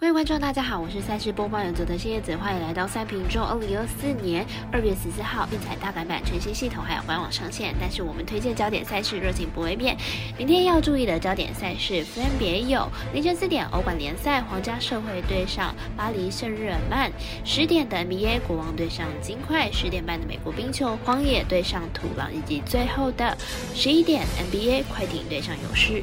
各位观众，大家好，我是赛事播报员佐德新叶子，欢迎来到赛评中。二零二四年二月十四号，运彩大改版全新系统还有官网上线，但是我们推荐焦点赛事热情不会变。明天要注意的焦点赛事分别有：凌晨四点欧冠联赛皇家社会对上巴黎圣日耳曼；十点的 NBA 国王对上金块；十点半的美国冰球荒野对上土狼，以及最后的十一点 NBA 快艇对上勇士。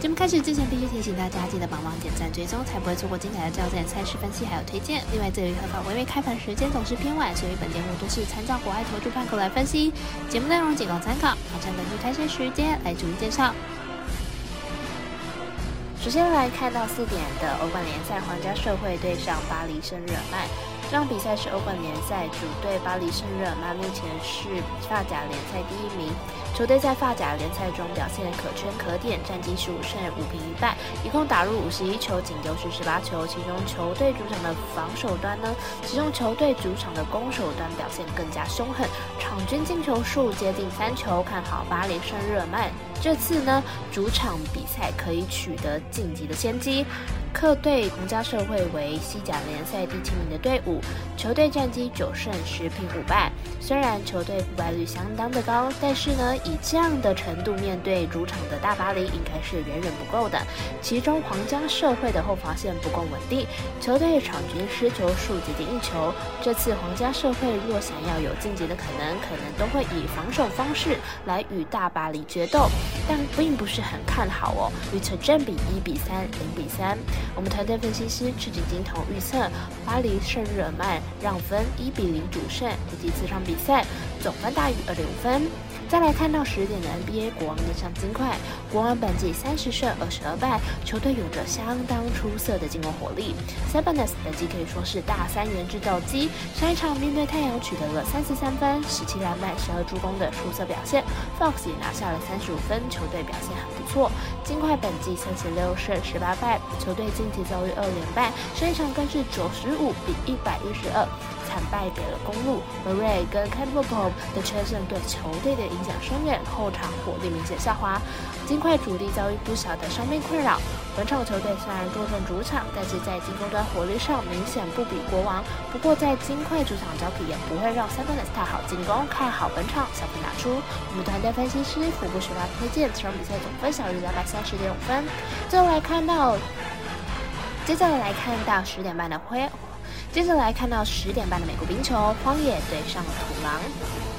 节目开始之前，必须提醒大家记得帮忙点赞、追踪，才不会错过精彩的焦点赛事分析还有推荐。另外，这于合法微微开盘时间总是偏晚，所以本节目都是参照国外投注盘口来分析。节目内容仅供参考，马上根据开赛时间来逐一介绍。首先来看到四点的欧冠联赛，皇家社会对上巴黎圣日耳曼。这场比赛是欧冠联赛主队巴黎圣日耳曼，目前是法甲联赛第一名。球队在法甲联赛中表现可圈可点，战绩十五胜五平一败，一共打入五十一球，仅丢失十八球。其中球队主场的防守端呢，其中球队主场的攻守端表现更加凶狠，场均进球数接近三球。看好巴黎圣日耳曼这次呢主场比赛可以取得晋级的先机。客队皇家社会为西甲联赛第七名的队伍，球队战绩九胜十平五败。虽然球队不败率相当的高，但是呢，以这样的程度面对主场的大巴黎，应该是远远不够的。其中皇家社会的后防线不够稳定，球队场均失球数接近一球。这次皇家社会若想要有晋级的可能，可能都会以防守方式来与大巴黎决斗，但并不是很看好哦。预测占比一比三、零比三。我们团队分析师赤井金童预测巴黎圣日耳曼让分一比零主胜，以及这场比。比赛总分大于二点五分。再来看到十点的 NBA 国王对上金块，国王本季三十胜二十二败，球队有着相当出色的进攻火力。Sabonis 本季可以说是大三元制造机，上一场面对太阳取得了三十三分、十七篮板、十二助攻的出色表现。Fox 也拿下了三十五分，球队表现很不错。金块本季三十六胜十八败，球队近期遭遇二连败，上一场更是九十五比一百一十二。惨败给了公路，Murray 跟 c a m p b e l l 的缺阵对球队的影响深远，后场火力明显下滑。金块主力遭遇不小的伤病困扰，本场球队虽然坐镇主场，但是在进攻端火力上明显不比国王。不过在金块主场交皮也不会让 s e v e n 太好进攻，看好本场小分打出。我们团队分析师福布十八推荐这场比赛总分小于两百三十点五分。最后来看到，接下来来看到十点半的灰。接着来看到十点半的美国冰球，荒野对上土狼。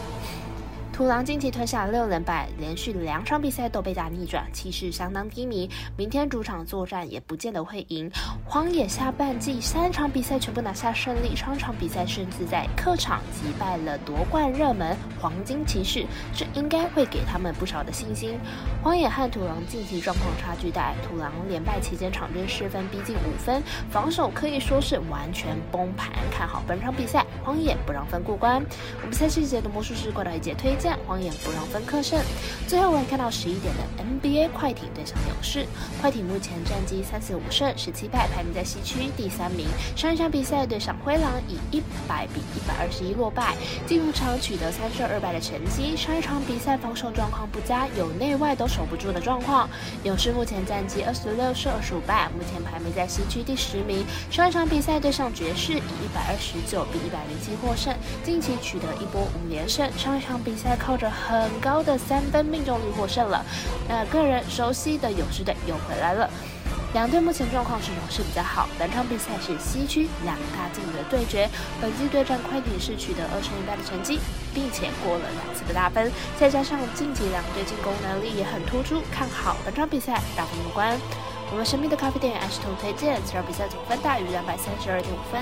土狼近期吞下六连败，连续两场比赛都被打逆转，气势相当低迷。明天主场作战也不见得会赢。荒野下半季三场比赛全部拿下胜利，双场比赛甚至在客场击败了夺冠热门黄金骑士，这应该会给他们不少的信心。荒野和土狼近期状况差距大，土狼连败期间场均失分逼近五分，防守可以说是完全崩盘。看好本场比赛，荒野不让分过关。我们赛事节的魔术师过来一节推荐。黄眼不让分客胜，最后我们看到十一点的 NBA 快艇对上勇士。快艇目前战绩三十五胜十七败，排名在西区第三名。上一场比赛对上灰狼以一百比一百二十一落败，进入场取得三胜二败的成绩。上一场比赛防守状况不佳，有内外都守不住的状况。勇士目前战绩二十六胜二十五败，目前排名在西区第十名。上一场比赛对上爵士以一百二十九比一百零七获胜，近期取得一波五连胜。上一场比赛。靠着很高的三分命中率获胜了。那个人熟悉的勇士队又回来了。两队目前状况是勇士比较好。本场比赛是西区两大劲的对决。本季对战快艇是取得二胜一败的成绩，并且过了两次的大分，再加上晋级两队进攻能力也很突出，看好本场比赛大分过关。我们神秘的咖啡店爱石头推荐，这场比赛总分大于两百三十二点五分。